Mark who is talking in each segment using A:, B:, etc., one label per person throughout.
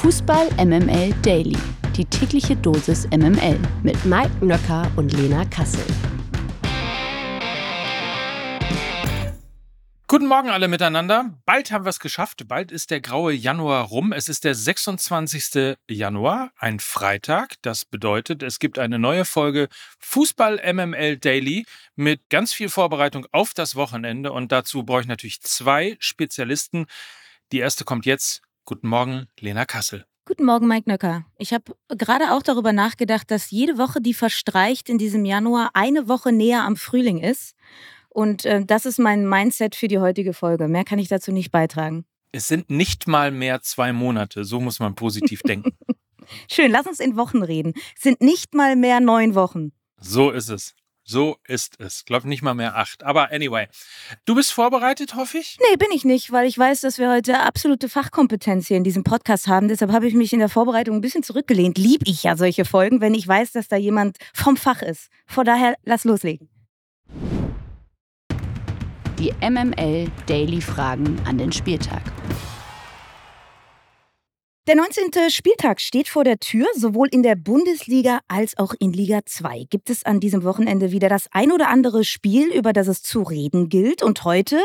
A: Fußball MML Daily. Die tägliche Dosis MML mit Mike Nöcker und Lena Kassel.
B: Guten Morgen alle miteinander. Bald haben wir es geschafft. Bald ist der graue Januar rum. Es ist der 26. Januar, ein Freitag. Das bedeutet, es gibt eine neue Folge Fußball MML Daily mit ganz viel Vorbereitung auf das Wochenende. Und dazu brauche ich natürlich zwei Spezialisten. Die erste kommt jetzt. Guten Morgen, Lena Kassel.
C: Guten Morgen, Mike Nöcker. Ich habe gerade auch darüber nachgedacht, dass jede Woche, die verstreicht in diesem Januar, eine Woche näher am Frühling ist. Und äh, das ist mein Mindset für die heutige Folge. Mehr kann ich dazu nicht beitragen.
B: Es sind nicht mal mehr zwei Monate. So muss man positiv denken.
C: Schön, lass uns in Wochen reden. Es sind nicht mal mehr neun Wochen.
B: So ist es. So ist es. Glaub nicht mal mehr acht. Aber anyway. Du bist vorbereitet, hoffe ich?
C: Nee, bin ich nicht, weil ich weiß, dass wir heute absolute Fachkompetenz hier in diesem Podcast haben. Deshalb habe ich mich in der Vorbereitung ein bisschen zurückgelehnt. Lieb ich ja solche Folgen, wenn ich weiß, dass da jemand vom Fach ist. Von daher, lass loslegen.
A: Die MML Daily Fragen an den Spieltag.
C: Der 19. Spieltag steht vor der Tür. Sowohl in der Bundesliga als auch in Liga 2 gibt es an diesem Wochenende wieder das ein oder andere Spiel, über das es zu reden gilt. Und heute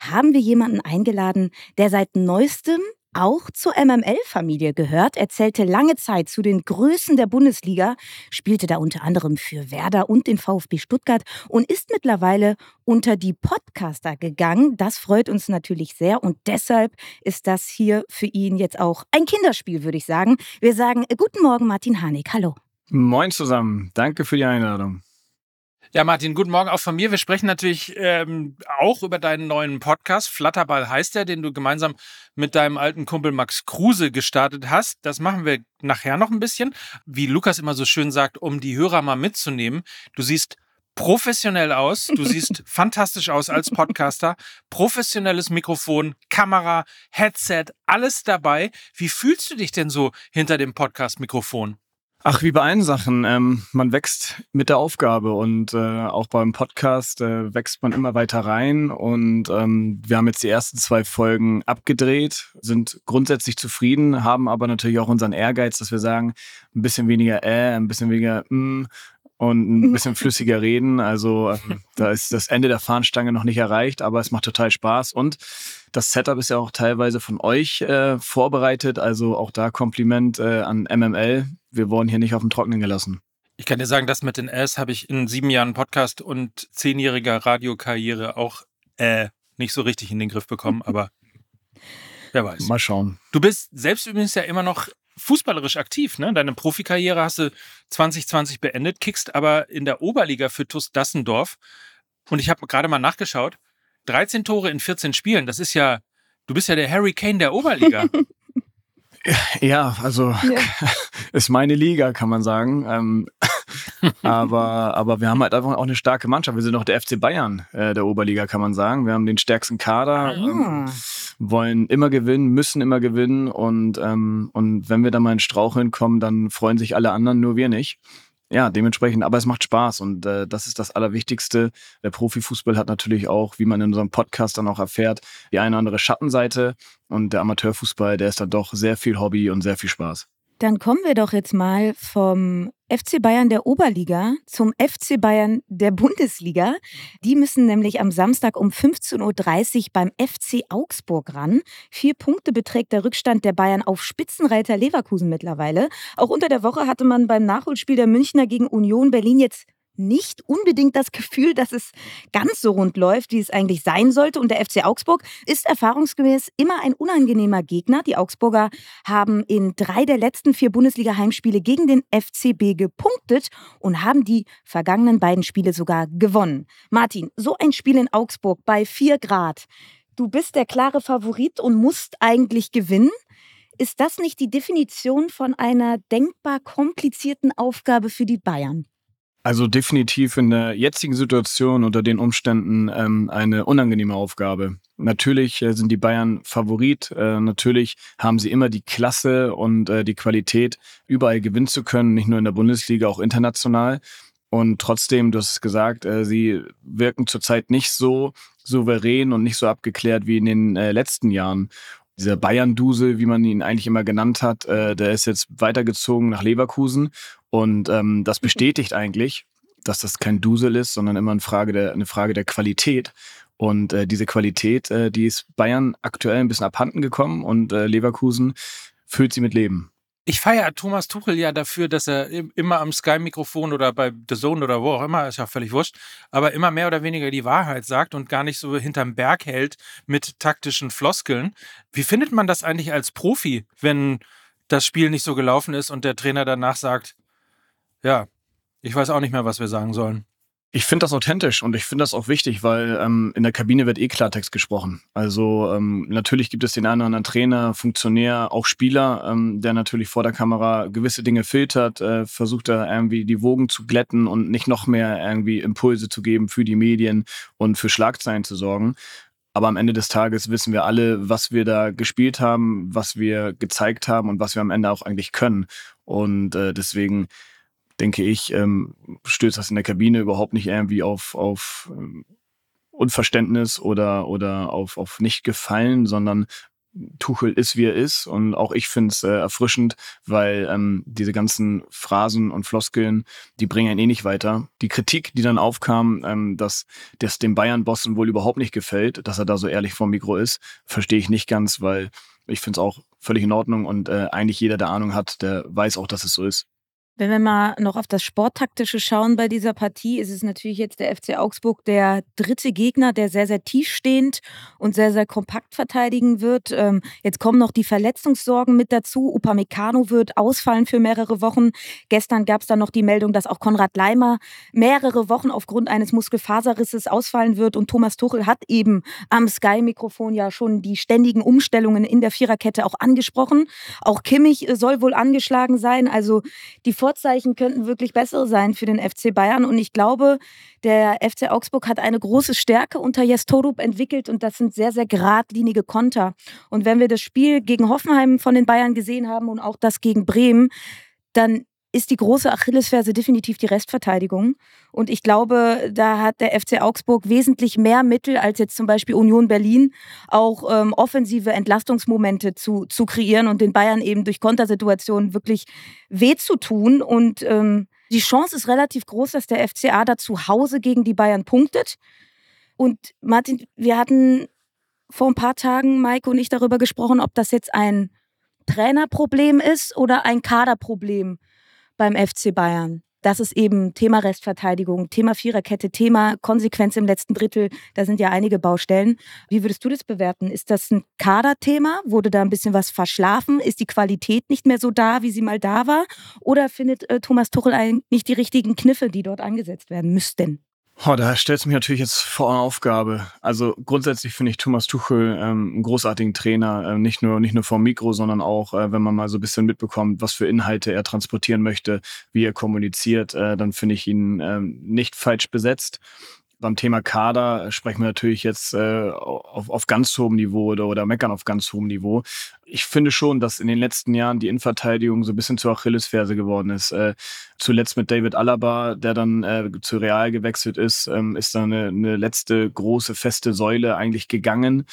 C: haben wir jemanden eingeladen, der seit neuestem auch zur MML-Familie gehört, erzählte lange Zeit zu den Größen der Bundesliga, spielte da unter anderem für Werder und den VfB Stuttgart und ist mittlerweile unter die Podcaster gegangen. Das freut uns natürlich sehr und deshalb ist das hier für ihn jetzt auch ein Kinderspiel, würde ich sagen. Wir sagen äh, Guten Morgen, Martin Hanig. Hallo.
D: Moin zusammen. Danke für die Einladung.
B: Ja, Martin, guten Morgen auch von mir. Wir sprechen natürlich ähm, auch über deinen neuen Podcast. Flatterball heißt der, den du gemeinsam mit deinem alten Kumpel Max Kruse gestartet hast. Das machen wir nachher noch ein bisschen. Wie Lukas immer so schön sagt, um die Hörer mal mitzunehmen. Du siehst professionell aus. Du siehst fantastisch aus als Podcaster. Professionelles Mikrofon, Kamera, Headset, alles dabei. Wie fühlst du dich denn so hinter dem Podcast-Mikrofon?
D: Ach, wie bei allen Sachen. Ähm, man wächst mit der Aufgabe und äh, auch beim Podcast äh, wächst man immer weiter rein. Und ähm, wir haben jetzt die ersten zwei Folgen abgedreht, sind grundsätzlich zufrieden, haben aber natürlich auch unseren Ehrgeiz, dass wir sagen, ein bisschen weniger äh, ein bisschen weniger mm, und ein bisschen flüssiger reden. Also ähm, da ist das Ende der Fahnenstange noch nicht erreicht, aber es macht total Spaß. Und das Setup ist ja auch teilweise von euch äh, vorbereitet. Also auch da Kompliment äh, an MML wir wurden hier nicht auf dem Trockenen gelassen.
B: Ich kann dir sagen, das mit den S habe ich in sieben Jahren Podcast und zehnjähriger Radiokarriere auch äh, nicht so richtig in den Griff bekommen, aber wer weiß.
D: Mal schauen.
B: Du bist selbst übrigens ja immer noch fußballerisch aktiv, ne? Deine Profikarriere hast du 2020 beendet, kickst aber in der Oberliga für TuS Dassendorf. Und ich habe gerade mal nachgeschaut. 13 Tore in 14 Spielen, das ist ja, du bist ja der Harry Kane der Oberliga.
D: Ja, also ja. ist meine Liga, kann man sagen. Ähm, aber, aber wir haben halt einfach auch eine starke Mannschaft. Wir sind auch der FC Bayern äh, der Oberliga, kann man sagen. Wir haben den stärksten Kader, ah. ähm, wollen immer gewinnen, müssen immer gewinnen. Und, ähm, und wenn wir da mal in Straucheln kommen, dann freuen sich alle anderen, nur wir nicht ja, dementsprechend, aber es macht Spaß und äh, das ist das Allerwichtigste. Der Profifußball hat natürlich auch, wie man in unserem Podcast dann auch erfährt, die eine oder andere Schattenseite und der Amateurfußball, der ist dann doch sehr viel Hobby und sehr viel Spaß.
C: Dann kommen wir doch jetzt mal vom FC Bayern der Oberliga zum FC Bayern der Bundesliga. Die müssen nämlich am Samstag um 15.30 Uhr beim FC Augsburg ran. Vier Punkte beträgt der Rückstand der Bayern auf Spitzenreiter Leverkusen mittlerweile. Auch unter der Woche hatte man beim Nachholspiel der Münchner gegen Union Berlin jetzt nicht unbedingt das Gefühl, dass es ganz so rund läuft, wie es eigentlich sein sollte. Und der FC Augsburg ist erfahrungsgemäß immer ein unangenehmer Gegner. Die Augsburger haben in drei der letzten vier Bundesliga-Heimspiele gegen den FCB gepunktet und haben die vergangenen beiden Spiele sogar gewonnen. Martin, so ein Spiel in Augsburg bei vier Grad. Du bist der klare Favorit und musst eigentlich gewinnen. Ist das nicht die Definition von einer denkbar komplizierten Aufgabe für die Bayern?
D: Also definitiv in der jetzigen Situation unter den Umständen ähm, eine unangenehme Aufgabe. Natürlich äh, sind die Bayern Favorit. Äh, natürlich haben sie immer die Klasse und äh, die Qualität, überall gewinnen zu können, nicht nur in der Bundesliga, auch international. Und trotzdem, du hast es gesagt, äh, sie wirken zurzeit nicht so souverän und nicht so abgeklärt wie in den äh, letzten Jahren. Dieser Bayern-Dusel, wie man ihn eigentlich immer genannt hat, äh, der ist jetzt weitergezogen nach Leverkusen und ähm, das bestätigt eigentlich, dass das kein Dusel ist, sondern immer eine Frage der, eine Frage der Qualität. Und äh, diese Qualität, äh, die ist Bayern aktuell ein bisschen abhanden gekommen und äh, Leverkusen füllt sie mit Leben.
B: Ich feiere Thomas Tuchel ja dafür, dass er immer am Sky-Mikrofon oder bei The Zone oder wo auch immer, ist ja völlig wurscht, aber immer mehr oder weniger die Wahrheit sagt und gar nicht so hinterm Berg hält mit taktischen Floskeln. Wie findet man das eigentlich als Profi, wenn das Spiel nicht so gelaufen ist und der Trainer danach sagt, ja, ich weiß auch nicht mehr, was wir sagen sollen.
D: Ich finde das authentisch und ich finde das auch wichtig, weil ähm, in der Kabine wird eh Klartext gesprochen. Also ähm, natürlich gibt es den einen oder anderen Trainer, Funktionär, auch Spieler, ähm, der natürlich vor der Kamera gewisse Dinge filtert, äh, versucht da irgendwie die Wogen zu glätten und nicht noch mehr irgendwie Impulse zu geben für die Medien und für Schlagzeilen zu sorgen. Aber am Ende des Tages wissen wir alle, was wir da gespielt haben, was wir gezeigt haben und was wir am Ende auch eigentlich können. Und äh, deswegen denke ich, ähm, stößt das in der Kabine überhaupt nicht irgendwie auf, auf ähm, Unverständnis oder, oder auf, auf Nicht-Gefallen, sondern Tuchel ist, wie er ist. Und auch ich finde es äh, erfrischend, weil ähm, diese ganzen Phrasen und Floskeln, die bringen ihn eh nicht weiter. Die Kritik, die dann aufkam, ähm, dass das dem Bayern-Bossen wohl überhaupt nicht gefällt, dass er da so ehrlich vor Mikro ist, verstehe ich nicht ganz, weil ich finde es auch völlig in Ordnung und äh, eigentlich jeder, der Ahnung hat, der weiß auch, dass es so ist.
C: Wenn wir mal noch auf das Sporttaktische schauen bei dieser Partie, ist es natürlich jetzt der FC Augsburg der dritte Gegner, der sehr, sehr tiefstehend und sehr, sehr kompakt verteidigen wird. Ähm, jetzt kommen noch die Verletzungssorgen mit dazu. Upamecano wird ausfallen für mehrere Wochen. Gestern gab es dann noch die Meldung, dass auch Konrad Leimer mehrere Wochen aufgrund eines Muskelfaserrisses ausfallen wird. Und Thomas Tuchel hat eben am Sky-Mikrofon ja schon die ständigen Umstellungen in der Viererkette auch angesprochen. Auch Kimmich soll wohl angeschlagen sein. Also die Vor Vorzeichen könnten wirklich bessere sein für den FC Bayern. Und ich glaube, der FC Augsburg hat eine große Stärke unter Jes Torup entwickelt und das sind sehr, sehr geradlinige Konter. Und wenn wir das Spiel gegen Hoffenheim von den Bayern gesehen haben und auch das gegen Bremen, dann ist die große Achillesferse definitiv die Restverteidigung. Und ich glaube, da hat der FC Augsburg wesentlich mehr Mittel als jetzt zum Beispiel Union Berlin, auch ähm, offensive Entlastungsmomente zu, zu kreieren und den Bayern eben durch Kontersituationen wirklich weh zu tun. Und ähm, die Chance ist relativ groß, dass der FCA da zu Hause gegen die Bayern punktet. Und Martin, wir hatten vor ein paar Tagen, Maike und ich, darüber gesprochen, ob das jetzt ein Trainerproblem ist oder ein Kaderproblem beim FC Bayern. Das ist eben Thema Restverteidigung, Thema Viererkette, Thema Konsequenz im letzten Drittel. Da sind ja einige Baustellen. Wie würdest du das bewerten? Ist das ein Kaderthema? Wurde da ein bisschen was verschlafen? Ist die Qualität nicht mehr so da, wie sie mal da war? Oder findet äh, Thomas Tuchel eigentlich die richtigen Kniffe, die dort angesetzt werden müssten?
D: Oh, da stellt es mich natürlich jetzt vor eine Aufgabe. Also grundsätzlich finde ich Thomas Tuchel ähm, einen großartigen Trainer, äh, nicht nur nicht nur vom Mikro, sondern auch, äh, wenn man mal so ein bisschen mitbekommt, was für Inhalte er transportieren möchte, wie er kommuniziert, äh, dann finde ich ihn ähm, nicht falsch besetzt beim Thema Kader sprechen wir natürlich jetzt äh, auf, auf ganz hohem Niveau oder, oder meckern auf ganz hohem Niveau. Ich finde schon, dass in den letzten Jahren die Innenverteidigung so ein bisschen zur Achillesferse geworden ist. Äh, zuletzt mit David Alaba, der dann äh, zu Real gewechselt ist, ähm, ist da eine, eine letzte große feste Säule eigentlich gegangen.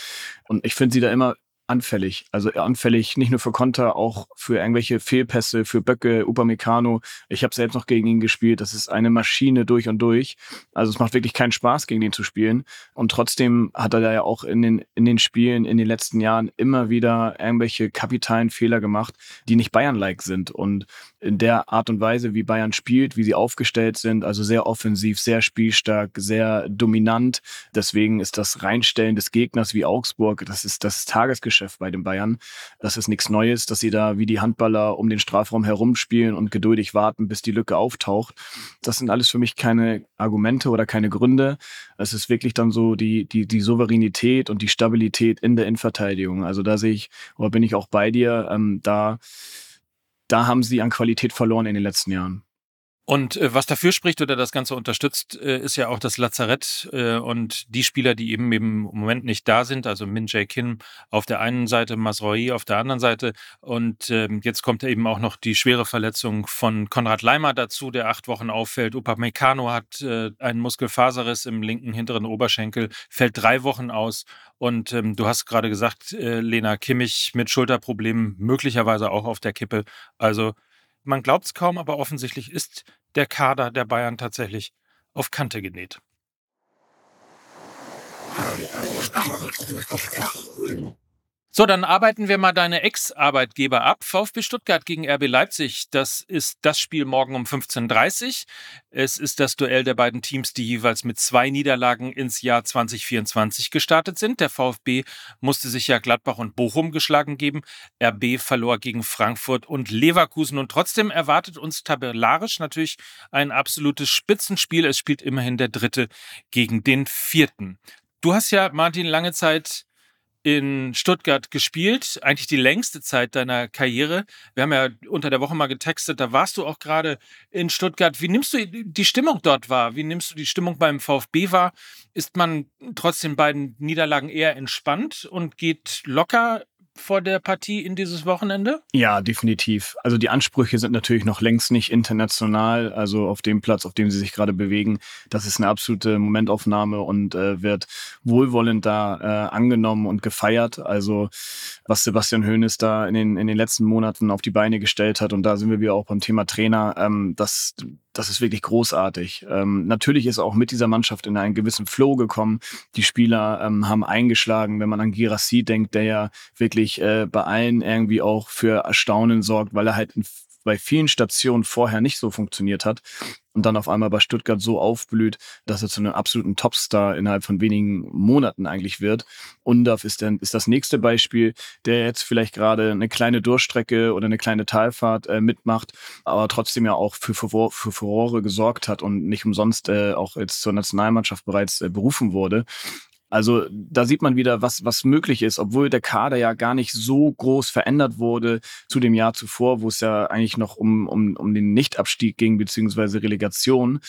D: Und ich finde sie da immer anfällig. Also anfällig nicht nur für Konter, auch für irgendwelche Fehlpässe, für Böcke, Upamecano. Ich habe selbst noch gegen ihn gespielt. Das ist eine Maschine durch und durch. Also es macht wirklich keinen Spaß, gegen ihn zu spielen. Und trotzdem hat er da ja auch in den, in den Spielen in den letzten Jahren immer wieder irgendwelche kapitalen Fehler gemacht, die nicht Bayern-like sind. Und in der Art und Weise, wie Bayern spielt, wie sie aufgestellt sind, also sehr offensiv, sehr spielstark, sehr dominant. Deswegen ist das Reinstellen des Gegners wie Augsburg, das ist das Tagesgeschäft bei den Bayern. Das ist nichts Neues, dass sie da wie die Handballer um den Strafraum herumspielen und geduldig warten, bis die Lücke auftaucht. Das sind alles für mich keine Argumente oder keine Gründe. Es ist wirklich dann so die, die, die Souveränität und die Stabilität in der Innenverteidigung. Also da sehe ich, oder bin ich auch bei dir, ähm, da da haben sie an Qualität verloren in den letzten Jahren.
B: Und äh, was dafür spricht oder das Ganze unterstützt, äh, ist ja auch das Lazarett äh, und die Spieler, die eben, im Moment nicht da sind, also Min Jae Kim auf der einen Seite, Masroi auf der anderen Seite. Und ähm, jetzt kommt eben auch noch die schwere Verletzung von Konrad Leimer dazu, der acht Wochen auffällt. Upamecano hat äh, einen Muskelfaserriss im linken hinteren Oberschenkel, fällt drei Wochen aus. Und ähm, du hast gerade gesagt, äh, Lena Kimmich mit Schulterproblemen möglicherweise auch auf der Kippe. Also man glaubt es kaum, aber offensichtlich ist der Kader der Bayern tatsächlich auf Kante genäht. So, dann arbeiten wir mal deine Ex-Arbeitgeber ab. VfB Stuttgart gegen RB Leipzig. Das ist das Spiel morgen um 15.30 Uhr. Es ist das Duell der beiden Teams, die jeweils mit zwei Niederlagen ins Jahr 2024 gestartet sind. Der VfB musste sich ja Gladbach und Bochum geschlagen geben. RB verlor gegen Frankfurt und Leverkusen. Und trotzdem erwartet uns tabellarisch natürlich ein absolutes Spitzenspiel. Es spielt immerhin der Dritte gegen den Vierten. Du hast ja, Martin, lange Zeit in Stuttgart gespielt, eigentlich die längste Zeit deiner Karriere. Wir haben ja unter der Woche mal getextet, da warst du auch gerade in Stuttgart. Wie nimmst du die Stimmung dort wahr? Wie nimmst du die Stimmung beim VfB wahr? Ist man trotz den beiden Niederlagen eher entspannt und geht locker vor der Partie in dieses Wochenende?
D: Ja, definitiv. Also die Ansprüche sind natürlich noch längst nicht international. Also auf dem Platz, auf dem sie sich gerade bewegen, das ist eine absolute Momentaufnahme und äh, wird wohlwollend da äh, angenommen und gefeiert. Also was Sebastian Hoeneß da in den, in den letzten Monaten auf die Beine gestellt hat und da sind wir wieder auch beim Thema Trainer. Ähm, das das ist wirklich großartig. Ähm, natürlich ist auch mit dieser Mannschaft in einen gewissen Flow gekommen. Die Spieler ähm, haben eingeschlagen, wenn man an Girassi denkt, der ja wirklich äh, bei allen irgendwie auch für Erstaunen sorgt, weil er halt in bei vielen Stationen vorher nicht so funktioniert hat und dann auf einmal bei Stuttgart so aufblüht, dass er zu einem absoluten Topstar innerhalb von wenigen Monaten eigentlich wird. Undaf ist, dann, ist das nächste Beispiel, der jetzt vielleicht gerade eine kleine Durchstrecke oder eine kleine Talfahrt äh, mitmacht, aber trotzdem ja auch für, für, für Furore gesorgt hat und nicht umsonst äh, auch jetzt zur Nationalmannschaft bereits äh, berufen wurde. Also da sieht man wieder, was, was möglich ist, obwohl der Kader ja gar nicht so groß verändert wurde zu dem Jahr zuvor, wo es ja eigentlich noch um, um, um den Nichtabstieg ging, beziehungsweise Relegation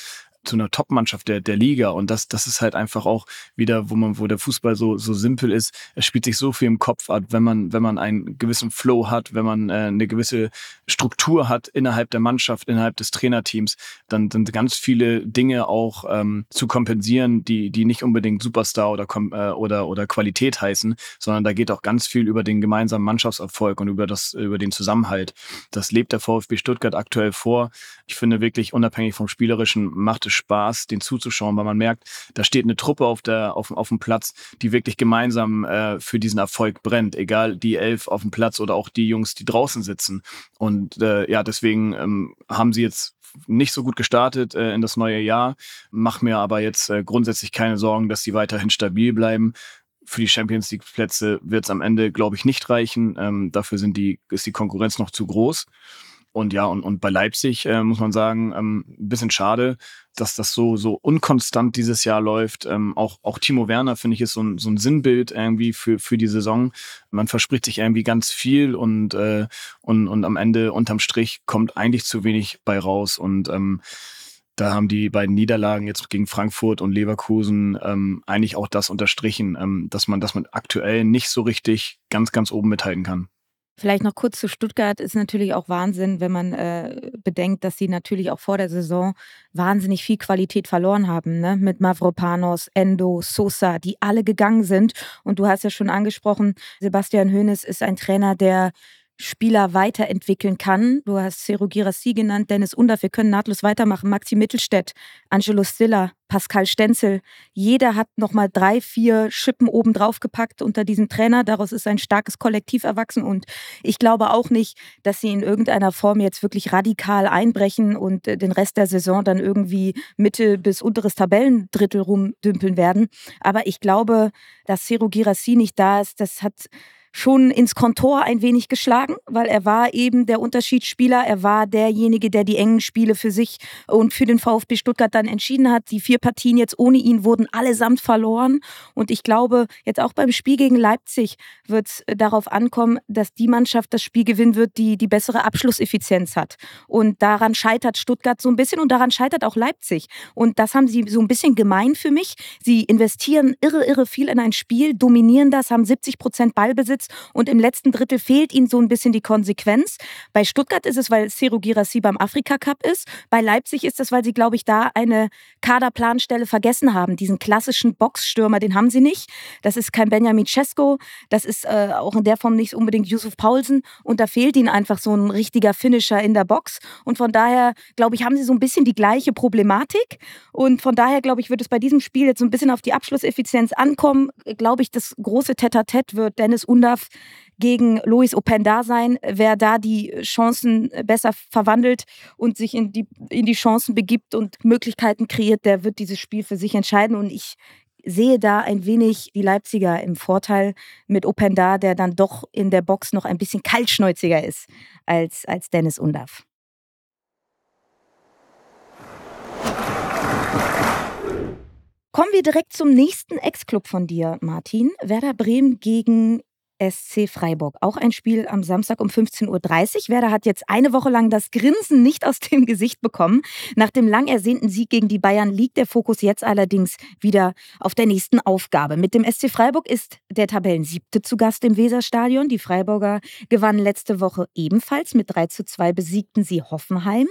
D: zu einer Top-Mannschaft der, der Liga. Und das, das ist halt einfach auch wieder, wo man, wo der Fußball so, so simpel ist. Es spielt sich so viel im Kopf ab, wenn man, wenn man einen gewissen Flow hat, wenn man äh, eine gewisse Struktur hat innerhalb der Mannschaft, innerhalb des Trainerteams, dann sind ganz viele Dinge auch ähm, zu kompensieren, die, die nicht unbedingt Superstar oder, äh, oder, oder Qualität heißen, sondern da geht auch ganz viel über den gemeinsamen Mannschaftserfolg und über das, über den Zusammenhalt. Das lebt der VfB Stuttgart aktuell vor. Ich finde wirklich unabhängig vom Spielerischen macht es Spaß, den zuzuschauen, weil man merkt, da steht eine Truppe auf, der, auf, auf dem Platz, die wirklich gemeinsam äh, für diesen Erfolg brennt. Egal die elf auf dem Platz oder auch die Jungs, die draußen sitzen. Und äh, ja, deswegen ähm, haben sie jetzt nicht so gut gestartet äh, in das neue Jahr, Mach mir aber jetzt äh, grundsätzlich keine Sorgen, dass sie weiterhin stabil bleiben. Für die Champions League Plätze wird es am Ende, glaube ich, nicht reichen. Ähm, dafür sind die, ist die Konkurrenz noch zu groß. Und ja, und, und bei Leipzig äh, muss man sagen, ähm, ein bisschen schade, dass das so, so unkonstant dieses Jahr läuft. Ähm, auch, auch Timo Werner, finde ich, ist so ein, so ein Sinnbild irgendwie für, für die Saison. Man verspricht sich irgendwie ganz viel und, äh, und, und am Ende unterm Strich kommt eigentlich zu wenig bei raus. Und ähm, da haben die beiden Niederlagen jetzt gegen Frankfurt und Leverkusen ähm, eigentlich auch das unterstrichen, ähm, dass man, dass man aktuell nicht so richtig ganz, ganz oben mithalten kann.
C: Vielleicht noch kurz zu Stuttgart ist natürlich auch Wahnsinn, wenn man äh, bedenkt, dass sie natürlich auch vor der Saison wahnsinnig viel Qualität verloren haben, ne? Mit Mavropanos, Endo, Sosa, die alle gegangen sind. Und du hast ja schon angesprochen, Sebastian Hoeneß ist ein Trainer, der Spieler weiterentwickeln kann. Du hast Cero Girassi genannt, Dennis Undorf, wir können nahtlos weitermachen. Maxi Mittelstädt, Angelo Stiller, Pascal Stenzel. Jeder hat nochmal drei, vier Schippen oben drauf gepackt unter diesem Trainer. Daraus ist ein starkes Kollektiv erwachsen. Und ich glaube auch nicht, dass sie in irgendeiner Form jetzt wirklich radikal einbrechen und äh, den Rest der Saison dann irgendwie Mitte bis unteres Tabellendrittel rumdümpeln werden. Aber ich glaube, dass Cero Girassi nicht da ist, das hat schon ins Kontor ein wenig geschlagen, weil er war eben der Unterschiedsspieler. Er war derjenige, der die engen Spiele für sich und für den VfB Stuttgart dann entschieden hat. Die vier Partien jetzt ohne ihn wurden allesamt verloren. Und ich glaube, jetzt auch beim Spiel gegen Leipzig wird es darauf ankommen, dass die Mannschaft das Spiel gewinnen wird, die die bessere Abschlusseffizienz hat. Und daran scheitert Stuttgart so ein bisschen und daran scheitert auch Leipzig. Und das haben sie so ein bisschen gemein für mich. Sie investieren irre, irre viel in ein Spiel, dominieren das, haben 70 Prozent Ballbesitz und im letzten Drittel fehlt ihnen so ein bisschen die Konsequenz. Bei Stuttgart ist es, weil Seru Girassi beim Afrika Cup ist. Bei Leipzig ist es, weil sie, glaube ich, da eine Kaderplanstelle vergessen haben. Diesen klassischen Boxstürmer, den haben sie nicht. Das ist kein Benjamin Cesco. Das ist äh, auch in der Form nicht unbedingt Yusuf Paulsen. Und da fehlt ihnen einfach so ein richtiger Finisher in der Box. Und von daher, glaube ich, haben sie so ein bisschen die gleiche Problematik. Und von daher, glaube ich, wird es bei diesem Spiel jetzt so ein bisschen auf die Abschlusseffizienz ankommen. Glaube ich, das große Tete-a-Tete wird Dennis Undav gegen Lois Openda sein. Wer da die Chancen besser verwandelt und sich in die, in die Chancen begibt und Möglichkeiten kreiert, der wird dieses Spiel für sich entscheiden. Und ich sehe da ein wenig die Leipziger im Vorteil mit Openda, der dann doch in der Box noch ein bisschen kaltschnäuziger ist als, als Dennis Undav. Kommen wir direkt zum nächsten Ex-Club von dir, Martin. Werder Bremen gegen SC Freiburg. Auch ein Spiel am Samstag um 15.30 Uhr. Werder hat jetzt eine Woche lang das Grinsen nicht aus dem Gesicht bekommen. Nach dem lang ersehnten Sieg gegen die Bayern liegt der Fokus jetzt allerdings wieder auf der nächsten Aufgabe. Mit dem SC Freiburg ist der Tabellensiebte zu Gast im Weserstadion. Die Freiburger gewannen letzte Woche ebenfalls. Mit 3 zu 2 besiegten sie Hoffenheim.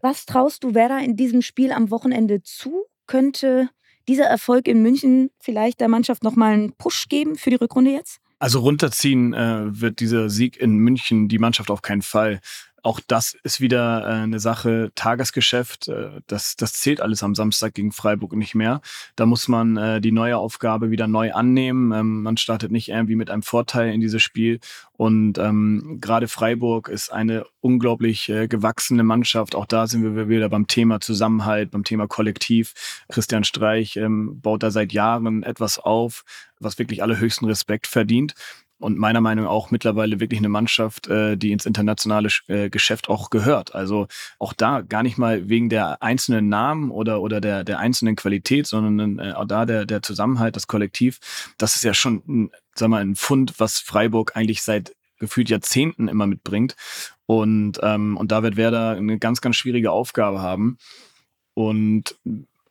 C: Was traust du Werder in diesem Spiel am Wochenende zu? Könnte dieser Erfolg in München vielleicht der Mannschaft nochmal einen Push geben für die Rückrunde jetzt?
D: Also runterziehen äh, wird dieser Sieg in München die Mannschaft auf keinen Fall. Auch das ist wieder äh, eine Sache, Tagesgeschäft. Äh, das, das zählt alles am Samstag gegen Freiburg nicht mehr. Da muss man äh, die neue Aufgabe wieder neu annehmen. Ähm, man startet nicht irgendwie mit einem Vorteil in dieses Spiel. Und ähm, gerade Freiburg ist eine unglaublich äh, gewachsene Mannschaft. Auch da sind wir wieder beim Thema Zusammenhalt, beim Thema Kollektiv. Christian Streich ähm, baut da seit Jahren etwas auf, was wirklich allerhöchsten Respekt verdient und meiner Meinung nach auch mittlerweile wirklich eine Mannschaft, äh, die ins internationale äh, Geschäft auch gehört. Also auch da gar nicht mal wegen der einzelnen Namen oder, oder der, der einzelnen Qualität, sondern äh, auch da der, der Zusammenhalt, das Kollektiv. Das ist ja schon, ein, sag mal, ein Fund, was Freiburg eigentlich seit gefühlt Jahrzehnten immer mitbringt. Und, ähm, und da wird Werder eine ganz, ganz schwierige Aufgabe haben. Und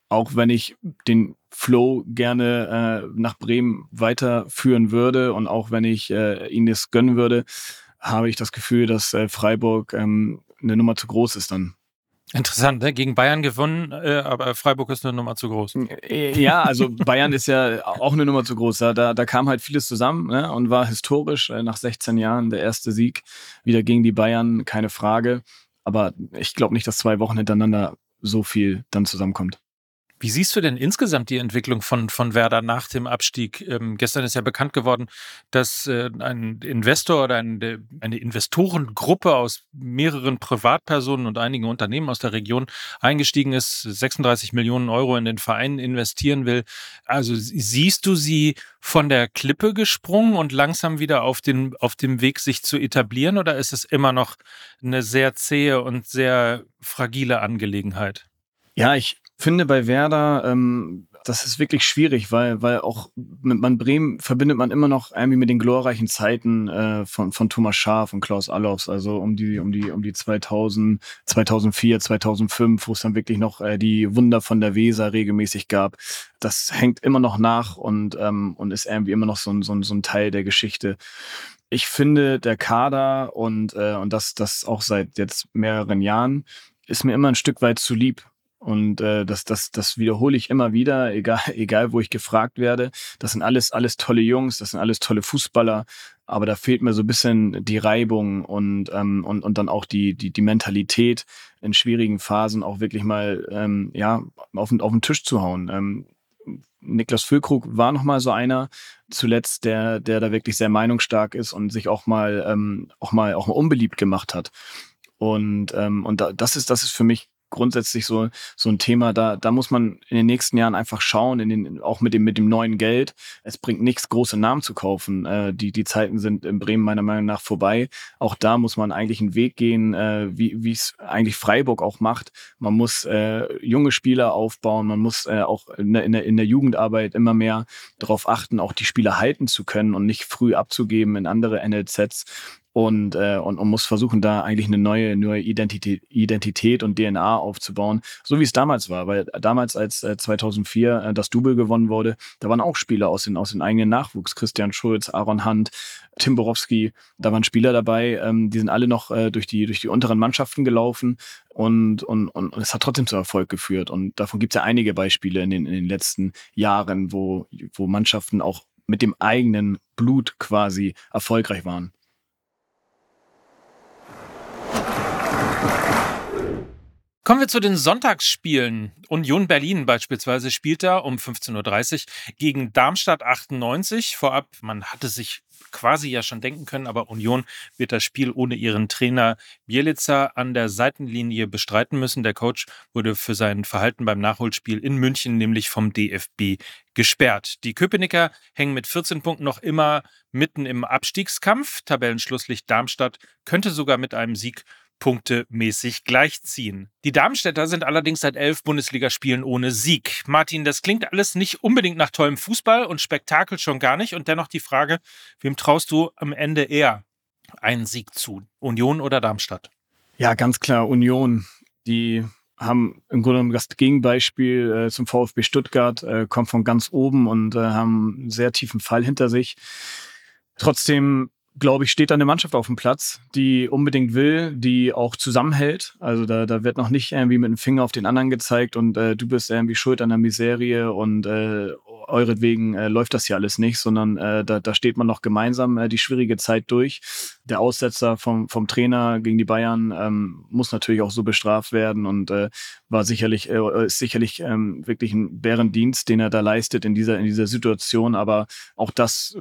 D: auch wenn ich den Flow gerne äh, nach Bremen weiterführen würde und auch wenn ich äh, ihnen das gönnen würde, habe ich das Gefühl, dass äh, Freiburg ähm, eine Nummer zu groß ist dann.
B: Interessant, ne? gegen Bayern gewonnen, äh, aber Freiburg ist eine Nummer zu groß.
D: Äh, ja, also Bayern ist ja auch eine Nummer zu groß. Da, da, kam halt vieles zusammen ne? und war historisch äh, nach 16 Jahren der erste Sieg wieder gegen die Bayern, keine Frage. Aber ich glaube nicht, dass zwei Wochen hintereinander so viel dann zusammenkommt.
B: Wie siehst du denn insgesamt die Entwicklung von, von Werder nach dem Abstieg? Ähm, gestern ist ja bekannt geworden, dass äh, ein Investor oder ein, eine Investorengruppe aus mehreren Privatpersonen und einigen Unternehmen aus der Region eingestiegen ist, 36 Millionen Euro in den Verein investieren will. Also siehst du sie von der Klippe gesprungen und langsam wieder auf, den, auf dem Weg, sich zu etablieren? Oder ist es immer noch eine sehr zähe und sehr fragile Angelegenheit?
D: Ja, ich finde bei Werder, ähm, das ist wirklich schwierig, weil, weil auch mit man Bremen verbindet man immer noch irgendwie mit den glorreichen Zeiten äh, von, von Thomas Schaaf und Klaus Allofs, also um die, um die, um die 2000, 2004, 2005, wo es dann wirklich noch äh, die Wunder von der Weser regelmäßig gab. Das hängt immer noch nach und, ähm, und ist irgendwie immer noch so ein, so ein, so ein Teil der Geschichte ich finde, der Kader und, äh, und das, das auch seit jetzt mehreren Jahren ist mir immer ein Stück weit zu lieb. Und äh, das, das, das wiederhole ich immer wieder, egal, egal wo ich gefragt werde. Das sind alles, alles tolle Jungs, das sind alles tolle Fußballer, aber da fehlt mir so ein bisschen die Reibung und, ähm, und, und dann auch die, die, die Mentalität in schwierigen Phasen auch wirklich mal ähm, ja, auf, auf den Tisch zu hauen. Ähm, Niklas Füllkrug war nochmal so einer zuletzt, der, der da wirklich sehr meinungsstark ist und sich auch mal, ähm, auch mal, auch mal unbeliebt gemacht hat. Und, ähm, und da, das ist, das ist für mich grundsätzlich so, so ein Thema, da, da muss man in den nächsten Jahren einfach schauen, in den, auch mit dem, mit dem neuen Geld. Es bringt nichts, große Namen zu kaufen. Äh, die, die Zeiten sind in Bremen meiner Meinung nach vorbei. Auch da muss man eigentlich einen Weg gehen, äh, wie es eigentlich Freiburg auch macht. Man muss äh, junge Spieler aufbauen, man muss äh, auch in der, in, der, in der Jugendarbeit immer mehr darauf achten, auch die Spieler halten zu können und nicht früh abzugeben in andere NLZs und, äh, und, und muss versuchen, da eigentlich eine neue, neue Identität, Identität und DNA aufzubauen, so wie es damals war. Weil damals, als äh, 2004 äh, das Double gewonnen wurde, da waren auch Spieler aus den, aus den eigenen Nachwuchs. Christian Schulz, Aaron Hunt, Tim Borowski, da waren Spieler dabei, ähm, die sind alle noch äh, durch, die, durch die unteren Mannschaften gelaufen und, und, und, und es hat trotzdem zu Erfolg geführt. Und davon gibt es ja einige Beispiele in den, in den letzten Jahren, wo, wo Mannschaften auch mit dem eigenen Blut quasi erfolgreich waren.
B: Kommen wir zu den Sonntagsspielen. Union Berlin beispielsweise spielt da um 15.30 Uhr gegen Darmstadt 98. Vorab, man hatte sich quasi ja schon denken können, aber Union wird das Spiel ohne ihren Trainer Bielica an der Seitenlinie bestreiten müssen. Der Coach wurde für sein Verhalten beim Nachholspiel in München nämlich vom DFB gesperrt. Die Köpenicker hängen mit 14 Punkten noch immer mitten im Abstiegskampf. Tabellenschlusslicht Darmstadt könnte sogar mit einem Sieg punktemäßig gleichziehen. Die Darmstädter sind allerdings seit elf Bundesligaspielen ohne Sieg. Martin, das klingt alles nicht unbedingt nach tollem Fußball und Spektakel schon gar nicht. Und dennoch die Frage, wem traust du am Ende eher einen Sieg zu? Union oder Darmstadt?
D: Ja, ganz klar Union. Die haben im Grunde genommen das Gegenbeispiel äh, zum VfB Stuttgart, äh, kommt von ganz oben und äh, haben einen sehr tiefen Fall hinter sich. Trotzdem glaube ich, steht da eine Mannschaft auf dem Platz, die unbedingt will, die auch zusammenhält. Also da, da wird noch nicht irgendwie mit dem Finger auf den anderen gezeigt und äh, du bist irgendwie schuld an der Miserie und äh, euretwegen äh, läuft das hier alles nicht, sondern äh, da, da steht man noch gemeinsam äh, die schwierige Zeit durch. Der Aussetzer vom, vom Trainer gegen die Bayern ähm, muss natürlich auch so bestraft werden und äh, war sicherlich, äh, ist sicherlich ähm, wirklich ein Bärendienst, den er da leistet in dieser, in dieser Situation. Aber auch das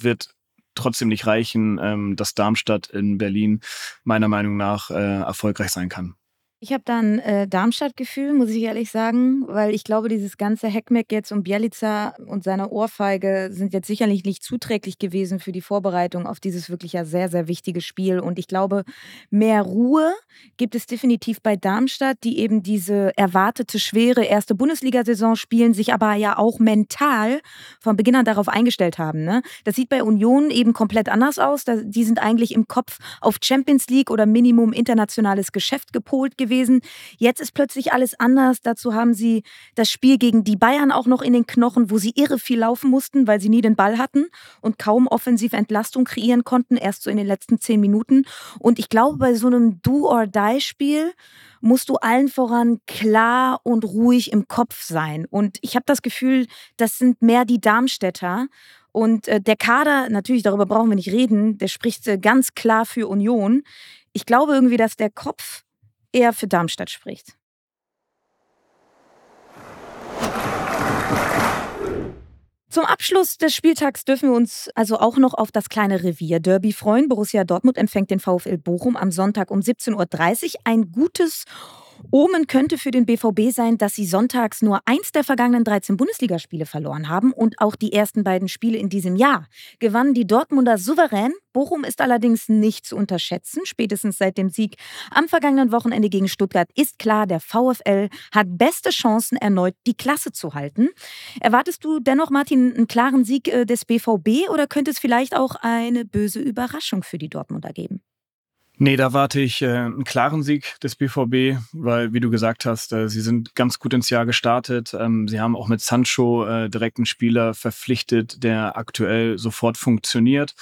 D: wird trotzdem nicht reichen, ähm, dass Darmstadt in Berlin meiner Meinung nach äh, erfolgreich sein kann.
C: Ich habe da ein äh, Darmstadt-Gefühl, muss ich ehrlich sagen, weil ich glaube, dieses ganze Heckmeck jetzt um Bielica und seine Ohrfeige sind jetzt sicherlich nicht zuträglich gewesen für die Vorbereitung auf dieses wirklich ja sehr, sehr wichtige Spiel. Und ich glaube, mehr Ruhe gibt es definitiv bei Darmstadt, die eben diese erwartete schwere erste Bundesliga-Saison spielen, sich aber ja auch mental von Beginn an darauf eingestellt haben. Ne? Das sieht bei Union eben komplett anders aus. Die sind eigentlich im Kopf auf Champions League oder Minimum internationales Geschäft gepolt gewesen gewesen. Jetzt ist plötzlich alles anders. Dazu haben sie das Spiel gegen die Bayern auch noch in den Knochen, wo sie irre viel laufen mussten, weil sie nie den Ball hatten und kaum offensive Entlastung kreieren konnten, erst so in den letzten zehn Minuten. Und ich glaube, bei so einem Do-or-Die-Spiel musst du allen voran klar und ruhig im Kopf sein. Und ich habe das Gefühl, das sind mehr die Darmstädter. Und äh, der Kader, natürlich, darüber brauchen wir nicht reden, der spricht äh, ganz klar für Union. Ich glaube irgendwie, dass der Kopf eher für Darmstadt spricht. Zum Abschluss des Spieltags dürfen wir uns also auch noch auf das kleine Revier-Derby freuen. Borussia Dortmund empfängt den VfL Bochum am Sonntag um 17.30 Uhr. Ein gutes Omen könnte für den BVB sein, dass sie sonntags nur eins der vergangenen 13 Bundesligaspiele verloren haben und auch die ersten beiden Spiele in diesem Jahr gewannen die Dortmunder souverän. Bochum ist allerdings nicht zu unterschätzen. Spätestens seit dem Sieg am vergangenen Wochenende gegen Stuttgart ist klar, der VfL hat beste Chancen, erneut die Klasse zu halten. Erwartest du dennoch, Martin, einen klaren Sieg äh, des BVB oder könnte es vielleicht auch eine böse Überraschung für die Dortmunder geben?
D: Nee, da warte ich äh, einen klaren Sieg des BVB, weil, wie du gesagt hast, äh, sie sind ganz gut ins Jahr gestartet. Ähm, sie haben auch mit Sancho äh, direkt einen Spieler verpflichtet, der aktuell sofort funktioniert.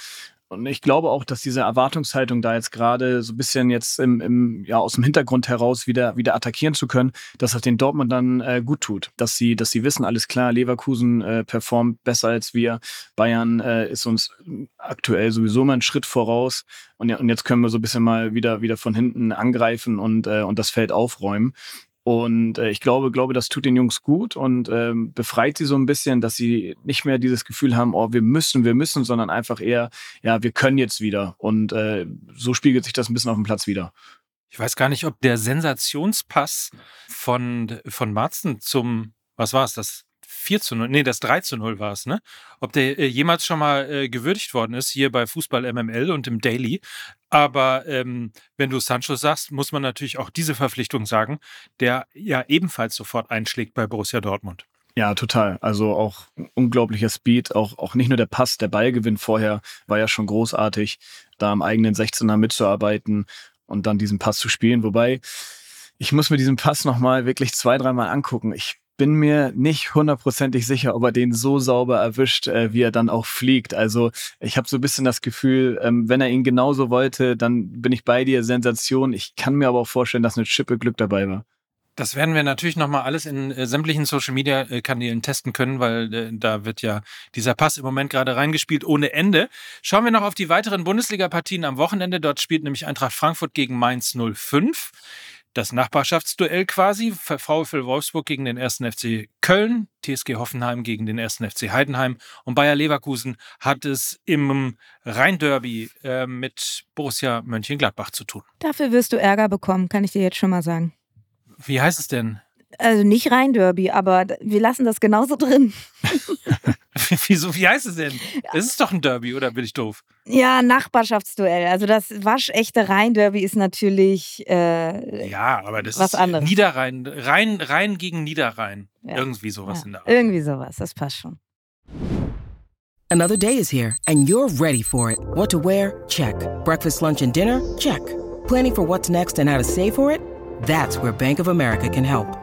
D: Und ich glaube auch, dass diese Erwartungshaltung da jetzt gerade so ein bisschen jetzt im, im, ja, aus dem Hintergrund heraus wieder, wieder attackieren zu können, dass das den Dortmund dann äh, gut tut. Dass sie, dass sie wissen, alles klar, Leverkusen äh, performt besser als wir. Bayern äh, ist uns aktuell sowieso mal einen Schritt voraus. Und, ja, und jetzt können wir so ein bisschen mal wieder, wieder von hinten angreifen und, äh, und das Feld aufräumen. Und äh, ich glaube, glaube, das tut den Jungs gut und ähm, befreit sie so ein bisschen, dass sie nicht mehr dieses Gefühl haben, oh, wir müssen, wir müssen, sondern einfach eher, ja, wir können jetzt wieder. Und äh, so spiegelt sich das ein bisschen auf dem Platz wieder.
B: Ich weiß gar nicht, ob der Sensationspass von, von Marzen zum, was war es, das 4 zu 0, nee, das 3 zu 0 war es, ne? Ob der äh, jemals schon mal äh, gewürdigt worden ist, hier bei Fußball MML und im Daily. Aber ähm, wenn du Sancho sagst, muss man natürlich auch diese Verpflichtung sagen, der ja ebenfalls sofort einschlägt bei Borussia Dortmund.
D: Ja, total. Also auch unglaublicher Speed, auch, auch nicht nur der Pass, der Ballgewinn vorher war ja schon großartig, da am eigenen 16er mitzuarbeiten und dann diesen Pass zu spielen. Wobei, ich muss mir diesen Pass nochmal wirklich zwei, dreimal angucken. Ich bin mir nicht hundertprozentig sicher, ob er den so sauber erwischt, äh, wie er dann auch fliegt. Also ich habe so ein bisschen das Gefühl, ähm, wenn er ihn genauso wollte, dann bin ich bei dir, Sensation. Ich kann mir aber auch vorstellen, dass eine Schippe Glück dabei war.
B: Das werden wir natürlich nochmal alles in äh, sämtlichen Social Media äh, testen können, weil äh, da wird ja dieser Pass im Moment gerade reingespielt ohne Ende. Schauen wir noch auf die weiteren Bundesliga-Partien am Wochenende. Dort spielt nämlich Eintracht Frankfurt gegen Mainz 05. Das Nachbarschaftsduell quasi. VfL Wolfsburg gegen den 1. FC Köln, TSG Hoffenheim gegen den 1. FC Heidenheim und Bayer Leverkusen hat es im Rhein-Derby äh, mit Borussia Mönchengladbach zu tun.
C: Dafür wirst du Ärger bekommen, kann ich dir jetzt schon mal sagen.
B: Wie heißt es denn?
C: Also nicht rein Derby, aber wir lassen das genauso drin.
B: Wieso, wie heißt es denn? Es ist doch ein Derby, oder bin ich doof?
C: Ja, Nachbarschaftsduell. Also das waschechte Rhein-Derby ist natürlich äh,
B: ja, aber das
C: was
B: ist
C: anderes.
B: Niederrhein, Rhein, Rhein gegen Niederrhein. Ja. Irgendwie sowas
C: ja.
B: in der Art.
C: Irgendwie sowas, das passt schon.
E: Another day is here and you're ready for it. What to wear? Check. Breakfast, lunch and dinner? Check. Planning for what's next and how to save for it? That's where Bank of America can help.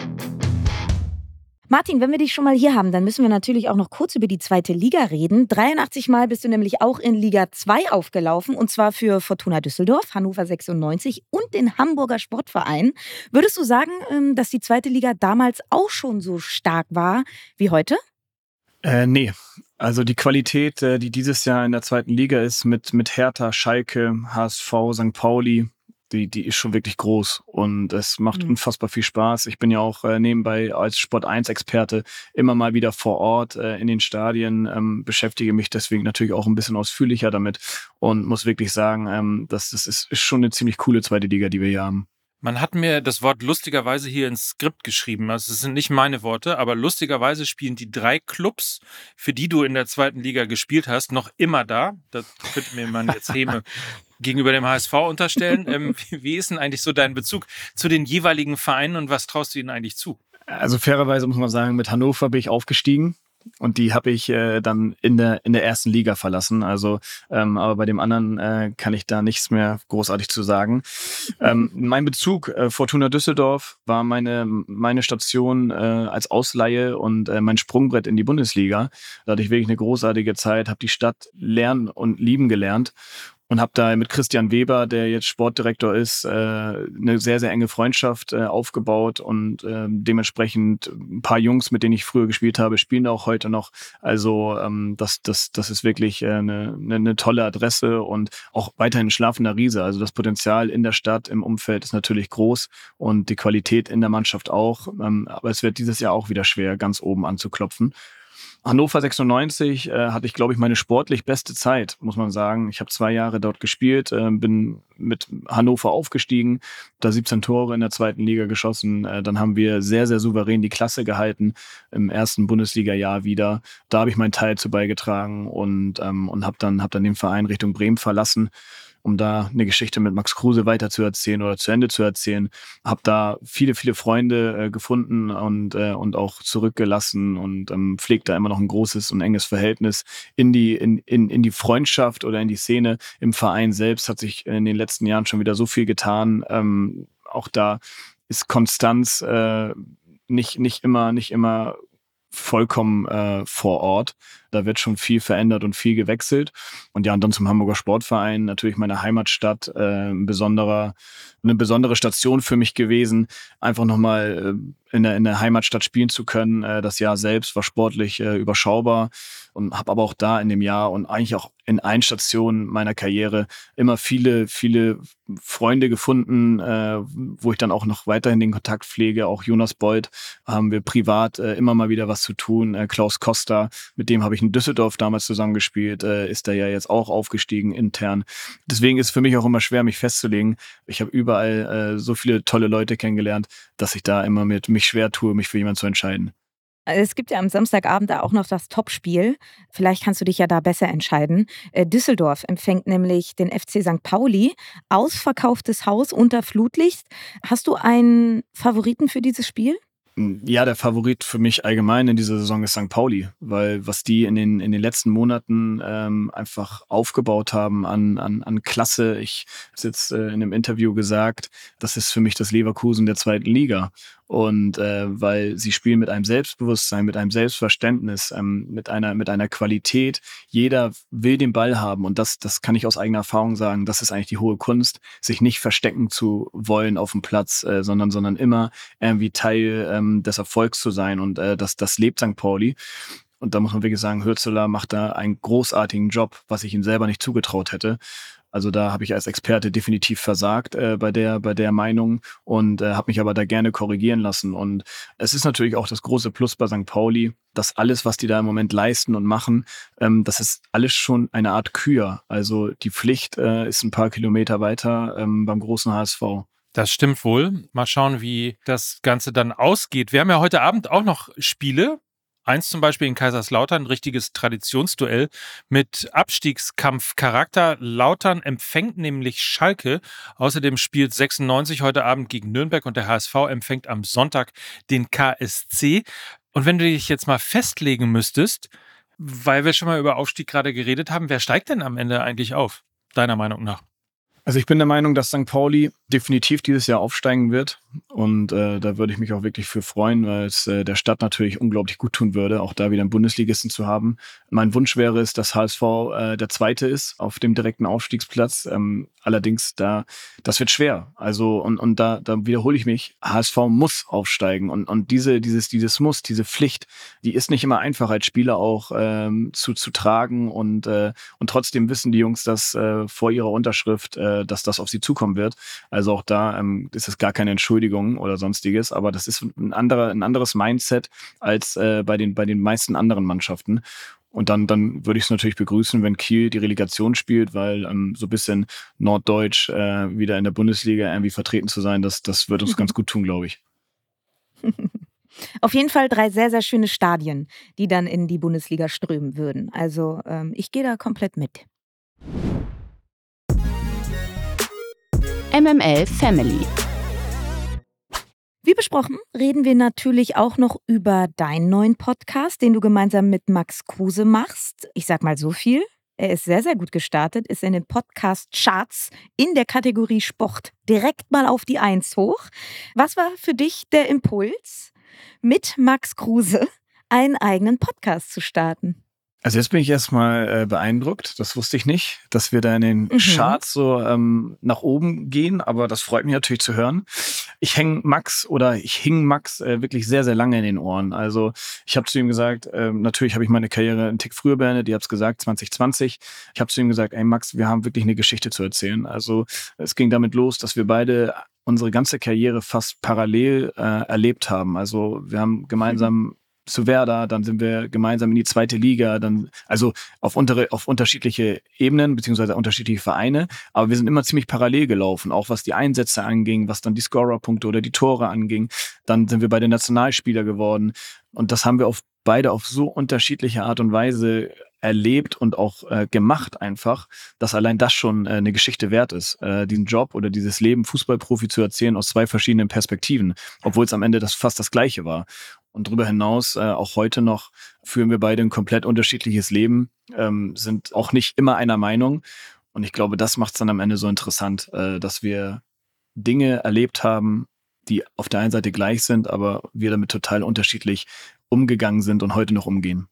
C: Martin, wenn wir dich schon mal hier haben, dann müssen wir natürlich auch noch kurz über die zweite Liga reden. 83 Mal bist du nämlich auch in Liga 2 aufgelaufen und zwar für Fortuna Düsseldorf, Hannover 96 und den Hamburger Sportverein. Würdest du sagen, ähm, dass die zweite Liga damals auch schon so stark war wie heute?
D: Äh, nee. Also die Qualität, äh, die dieses Jahr in der zweiten Liga ist mit, mit Hertha, Schalke, HSV, St. Pauli, die, die ist schon wirklich groß und es macht mhm. unfassbar viel Spaß. Ich bin ja auch äh, nebenbei als Sport 1-Experte immer mal wieder vor Ort äh, in den Stadien, ähm, beschäftige mich deswegen natürlich auch ein bisschen ausführlicher damit und muss wirklich sagen, ähm, dass das ist, ist schon eine ziemlich coole zweite Liga, die wir hier haben.
B: Man hat mir das Wort lustigerweise hier ins Skript geschrieben. Also es sind nicht meine Worte, aber lustigerweise spielen die drei Clubs, für die du in der zweiten Liga gespielt hast, noch immer da. Das könnte mir man jetzt Heme gegenüber dem HSV unterstellen. Ähm, wie, ist denn eigentlich so dein Bezug zu den jeweiligen Vereinen und was traust du ihnen eigentlich zu?
D: Also fairerweise muss man sagen, mit Hannover bin ich aufgestiegen. Und die habe ich äh, dann in der, in der ersten Liga verlassen. Also, ähm, aber bei dem anderen äh, kann ich da nichts mehr großartig zu sagen. Ähm, mein Bezug, äh, Fortuna Düsseldorf, war meine, meine Station äh, als Ausleihe und äh, mein Sprungbrett in die Bundesliga. Da hatte ich wirklich eine großartige Zeit, habe die Stadt lernen und lieben gelernt und habe da mit Christian Weber, der jetzt Sportdirektor ist, äh, eine sehr, sehr enge Freundschaft äh, aufgebaut und äh, dementsprechend ein paar Jungs, mit denen ich früher gespielt habe, spielen auch heute noch. Also ähm, das, das, das ist wirklich äh, eine, eine, tolle Adresse und auch weiterhin schlafender Riese. Also das Potenzial in der Stadt, im Umfeld ist natürlich groß und die Qualität in der Mannschaft auch. Ähm, aber es wird dieses Jahr auch wieder schwer, ganz oben anzuklopfen. Hannover 96 äh, hatte ich, glaube ich, meine sportlich beste Zeit, muss man sagen. Ich habe zwei Jahre dort gespielt, äh, bin mit Hannover aufgestiegen, da 17 Tore in der zweiten Liga geschossen. Äh, dann haben wir sehr, sehr souverän die Klasse gehalten im ersten Bundesliga-Jahr wieder. Da habe ich meinen Teil zu beigetragen und, ähm, und habe dann, hab dann den Verein Richtung Bremen verlassen um da eine Geschichte mit Max Kruse weiter zu erzählen oder zu Ende zu erzählen. Habe da viele, viele Freunde äh, gefunden und, äh, und auch zurückgelassen und ähm, pflegt da immer noch ein großes und enges Verhältnis in die, in, in, in die Freundschaft oder in die Szene. Im Verein selbst hat sich in den letzten Jahren schon wieder so viel getan. Ähm, auch da ist Konstanz äh, nicht, nicht immer, nicht immer vollkommen äh, vor Ort. Da wird schon viel verändert und viel gewechselt. Und ja, und dann zum Hamburger Sportverein, natürlich meine Heimatstadt, äh, ein besonderer, eine besondere Station für mich gewesen. Einfach nochmal in der, in der Heimatstadt spielen zu können. Äh, das Jahr selbst war sportlich äh, überschaubar und habe aber auch da in dem Jahr und eigentlich auch in allen Stationen meiner Karriere immer viele, viele Freunde gefunden, äh, wo ich dann auch noch weiterhin den Kontakt pflege. Auch Jonas Beuth haben wir privat äh, immer mal wieder was zu tun. Äh, Klaus Costa, mit dem habe ich in Düsseldorf damals zusammengespielt, äh, ist da ja jetzt auch aufgestiegen intern. Deswegen ist es für mich auch immer schwer, mich festzulegen. Ich habe überall äh, so viele tolle Leute kennengelernt, dass ich da immer mit mich schwer tue, mich für jemanden zu entscheiden.
C: Es gibt ja am Samstagabend da auch noch das Topspiel. Vielleicht kannst du dich ja da besser entscheiden. Äh, Düsseldorf empfängt nämlich den FC St. Pauli. Ausverkauftes Haus unter Flutlicht. Hast du einen Favoriten für dieses Spiel?
D: Ja, der Favorit für mich allgemein in dieser Saison ist St. Pauli, weil was die in den, in den letzten Monaten ähm, einfach aufgebaut haben an, an, an Klasse. Ich habe jetzt äh, in einem Interview gesagt, das ist für mich das Leverkusen der zweiten Liga. Und äh, weil sie spielen mit einem Selbstbewusstsein, mit einem Selbstverständnis, ähm, mit einer mit einer Qualität. Jeder will den Ball haben und das das kann ich aus eigener Erfahrung sagen. Das ist eigentlich die hohe Kunst, sich nicht verstecken zu wollen auf dem Platz, äh, sondern sondern immer irgendwie Teil ähm, des Erfolgs zu sein und äh, das das lebt St. Pauli. Und da muss man wirklich sagen, Hürzeler macht da einen großartigen Job, was ich ihm selber nicht zugetraut hätte. Also da habe ich als Experte definitiv versagt äh, bei der bei der Meinung und äh, habe mich aber da gerne korrigieren lassen. Und es ist natürlich auch das große Plus bei St. Pauli, dass alles, was die da im Moment leisten und machen, ähm, das ist alles schon eine Art Kür. Also die Pflicht äh, ist ein paar Kilometer weiter ähm, beim großen HSV.
B: Das stimmt wohl. Mal schauen, wie das Ganze dann ausgeht. Wir haben ja heute Abend auch noch Spiele. Eins zum Beispiel in Kaiserslautern, richtiges Traditionsduell mit Abstiegskampfcharakter. Lautern empfängt nämlich Schalke. Außerdem spielt 96 heute Abend gegen Nürnberg und der HSV empfängt am Sonntag den KSC. Und wenn du dich jetzt mal festlegen müsstest, weil wir schon mal über Aufstieg gerade geredet haben, wer steigt denn am Ende eigentlich auf, deiner Meinung nach?
D: Also ich bin der Meinung, dass St. Pauli definitiv dieses Jahr aufsteigen wird. Und äh, da würde ich mich auch wirklich für freuen, weil es äh, der Stadt natürlich unglaublich gut tun würde, auch da wieder einen Bundesligisten zu haben. Mein Wunsch wäre es, dass HSV äh, der Zweite ist auf dem direkten Aufstiegsplatz. Ähm, allerdings, da das wird schwer. Also und, und da, da wiederhole ich mich, HSV muss aufsteigen. Und, und diese, dieses, dieses Muss, diese Pflicht, die ist nicht immer einfach als Spieler auch ähm, zu, zu tragen. Und, äh, und trotzdem wissen die Jungs, dass äh, vor ihrer Unterschrift, äh, dass das auf sie zukommen wird. Also auch da ähm, ist es gar keine Entschuldigung oder sonstiges, aber das ist ein, anderer, ein anderes Mindset als äh, bei, den, bei den meisten anderen Mannschaften. Und dann, dann würde ich es natürlich begrüßen, wenn Kiel die Relegation spielt, weil ähm, so ein bisschen Norddeutsch äh, wieder in der Bundesliga irgendwie vertreten zu sein, das, das wird uns ganz gut tun, glaube ich.
C: Auf jeden Fall drei sehr, sehr schöne Stadien, die dann in die Bundesliga strömen würden. Also ähm, ich gehe da komplett mit.
A: MML Family.
C: Wie besprochen, reden wir natürlich auch noch über deinen neuen Podcast, den du gemeinsam mit Max Kruse machst. Ich sag mal so viel. Er ist sehr, sehr gut gestartet, ist in den Podcast-Charts in der Kategorie Sport direkt mal auf die Eins hoch. Was war für dich der Impuls, mit Max Kruse einen eigenen Podcast zu starten?
D: Also jetzt bin ich erstmal äh, beeindruckt, das wusste ich nicht, dass wir da in den mhm. Charts so ähm, nach oben gehen, aber das freut mich natürlich zu hören. Ich hänge Max oder ich hing Max äh, wirklich sehr, sehr lange in den Ohren. Also ich habe zu ihm gesagt, äh, natürlich habe ich meine Karriere einen Tick früher beendet, ihr habt es gesagt, 2020. Ich habe zu ihm gesagt, ey Max, wir haben wirklich eine Geschichte zu erzählen. Also es ging damit los, dass wir beide unsere ganze Karriere fast parallel äh, erlebt haben. Also wir haben gemeinsam mhm zu Werder, dann sind wir gemeinsam in die zweite Liga, dann also auf, untere, auf unterschiedliche Ebenen beziehungsweise unterschiedliche Vereine, aber wir sind immer ziemlich parallel gelaufen, auch was die Einsätze anging, was dann die Scorerpunkte oder die Tore anging. Dann sind wir beide Nationalspieler geworden und das haben wir auf beide auf so unterschiedliche Art und Weise erlebt und auch äh, gemacht einfach, dass allein das schon äh, eine Geschichte wert ist, äh, diesen Job oder dieses Leben Fußballprofi zu erzählen aus zwei verschiedenen Perspektiven, obwohl es am Ende das fast das gleiche war. Und darüber hinaus, äh, auch heute noch, führen wir beide ein komplett unterschiedliches Leben, ähm, sind auch nicht immer einer Meinung. Und ich glaube, das macht es dann am Ende so interessant, äh, dass wir Dinge erlebt haben, die auf der einen Seite gleich sind, aber wir damit total unterschiedlich umgegangen sind und heute noch umgehen.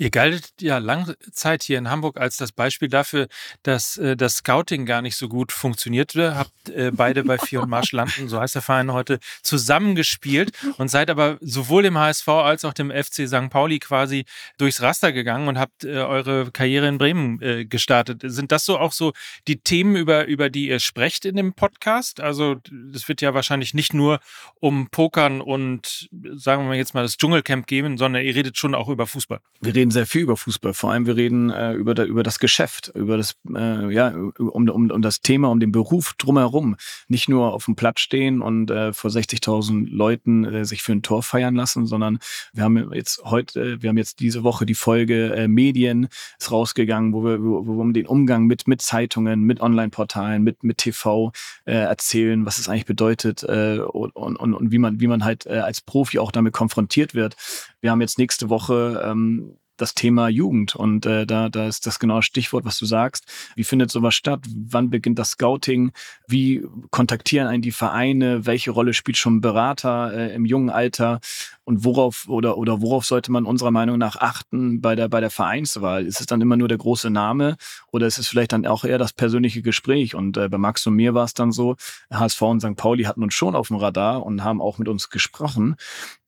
B: Ihr galtet ja lange Zeit hier in Hamburg als das Beispiel dafür, dass äh, das Scouting gar nicht so gut funktionierte. Habt äh, beide bei Vier und Marsch landen, so heißt der Verein heute, zusammengespielt und seid aber sowohl dem HSV als auch dem FC St. Pauli quasi durchs Raster gegangen und habt äh, eure Karriere in Bremen äh, gestartet. Sind das so auch so die Themen, über, über die ihr sprecht in dem Podcast? Also es wird ja wahrscheinlich nicht nur um Pokern und sagen wir jetzt mal das Dschungelcamp gehen, sondern ihr redet schon auch über Fußball.
D: Wir reden sehr viel über Fußball. Vor allem wir reden äh, über, da, über das Geschäft, über das, äh, ja, um, um, um das Thema, um den Beruf drumherum. Nicht nur auf dem Platz stehen und äh, vor 60.000 Leuten äh, sich für ein Tor feiern lassen, sondern wir haben jetzt heute, wir haben jetzt diese Woche die Folge äh, Medien ist rausgegangen, wo wir, wo, wo wir um den Umgang mit, mit Zeitungen, mit Online-Portalen, mit, mit TV äh, erzählen, was es eigentlich bedeutet äh, und, und, und wie man, wie man halt äh, als Profi auch damit konfrontiert wird. Wir haben jetzt nächste Woche ähm, das Thema Jugend. Und äh, da, da ist das genaue Stichwort, was du sagst. Wie findet sowas statt? Wann beginnt das Scouting? Wie kontaktieren einen die Vereine? Welche Rolle spielt schon Berater äh, im jungen Alter? Und worauf oder, oder worauf sollte man unserer Meinung nach achten bei der, bei der Vereinswahl? Ist es dann immer nur der große Name oder ist es vielleicht dann auch eher das persönliche Gespräch? Und äh, bei Max und mir war es dann so, HSV und St. Pauli hatten uns schon auf dem Radar und haben auch mit uns gesprochen.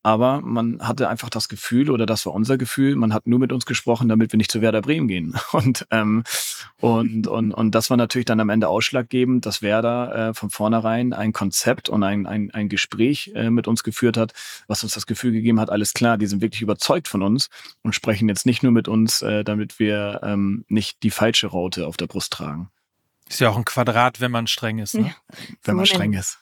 D: Aber man hatte einfach das Gefühl, oder das war unser Gefühl, man hat nur mit uns gesprochen, damit wir nicht zu Werder Bremen gehen. Und, ähm, und, und, und das war natürlich dann am Ende ausschlaggebend, dass Werder äh, von vornherein ein Konzept und ein, ein, ein Gespräch äh, mit uns geführt hat, was uns das Gefühl gegeben hat, alles klar, die sind wirklich überzeugt von uns und sprechen jetzt nicht nur mit uns, äh, damit wir ähm, nicht die falsche Raute auf der Brust tragen.
B: Ist ja auch ein Quadrat, wenn man streng ist. Ne? Ja,
D: wenn man streng ist.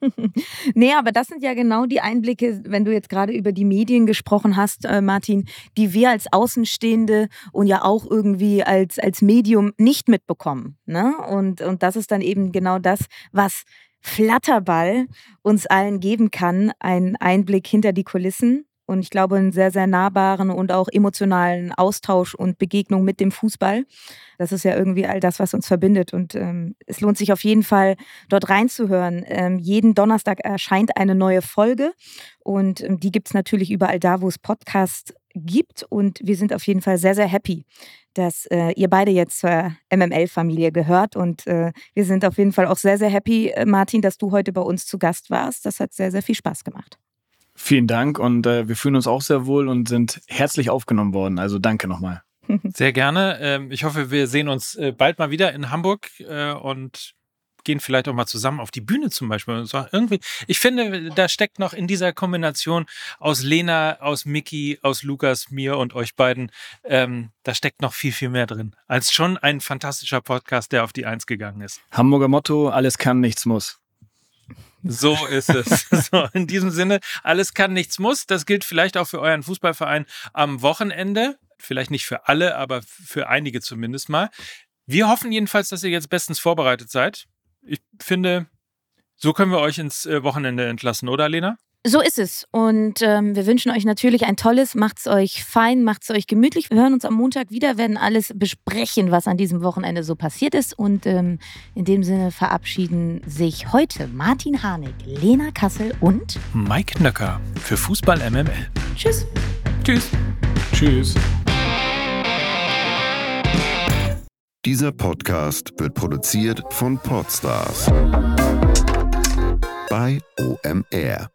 C: nee, aber das sind ja genau die Einblicke, wenn du jetzt gerade über die Medien gesprochen hast, äh, Martin, die wir als Außenstehende und ja auch irgendwie als, als Medium nicht mitbekommen. Ne? Und, und das ist dann eben genau das, was Flatterball uns allen geben kann, ein Einblick hinter die Kulissen und ich glaube einen sehr, sehr nahbaren und auch emotionalen Austausch und Begegnung mit dem Fußball. Das ist ja irgendwie all das, was uns verbindet. Und ähm, es lohnt sich auf jeden Fall, dort reinzuhören. Ähm, jeden Donnerstag erscheint eine neue Folge und ähm, die gibt es natürlich überall da, wo es Podcasts gibt. Und wir sind auf jeden Fall sehr, sehr happy, dass äh, ihr beide jetzt zur MML-Familie gehört. Und äh, wir sind auf jeden Fall auch sehr, sehr happy, äh, Martin, dass du heute bei uns zu Gast warst. Das hat sehr, sehr viel Spaß gemacht.
D: Vielen Dank und äh, wir fühlen uns auch sehr wohl und sind herzlich aufgenommen worden. Also danke nochmal.
B: Sehr gerne. Ähm, ich hoffe, wir sehen uns äh, bald mal wieder in Hamburg äh, und gehen vielleicht auch mal zusammen auf die Bühne zum Beispiel. So irgendwie, ich finde, da steckt noch in dieser Kombination aus Lena, aus Mickey, aus Lukas, mir und euch beiden, ähm, da steckt noch viel, viel mehr drin. Als schon ein fantastischer Podcast, der auf die Eins gegangen ist.
D: Hamburger Motto, alles kann, nichts muss.
B: So ist es. So, in diesem Sinne, alles kann, nichts muss. Das gilt vielleicht auch für euren Fußballverein am Wochenende. Vielleicht nicht für alle, aber für einige zumindest mal. Wir hoffen jedenfalls, dass ihr jetzt bestens vorbereitet seid. Ich finde, so können wir euch ins äh, Wochenende entlassen, oder Lena?
C: So ist es. Und ähm, wir wünschen euch natürlich ein tolles, macht's euch fein, macht's euch gemütlich. Wir hören uns am Montag wieder, werden alles besprechen, was an diesem Wochenende so passiert ist. Und ähm, in dem Sinne verabschieden sich heute Martin Harnik, Lena Kassel und
B: Mike Nöcker für Fußball MML.
C: Tschüss.
B: Tschüss.
D: Tschüss.
F: Dieser Podcast wird produziert von Podstars bei OMR.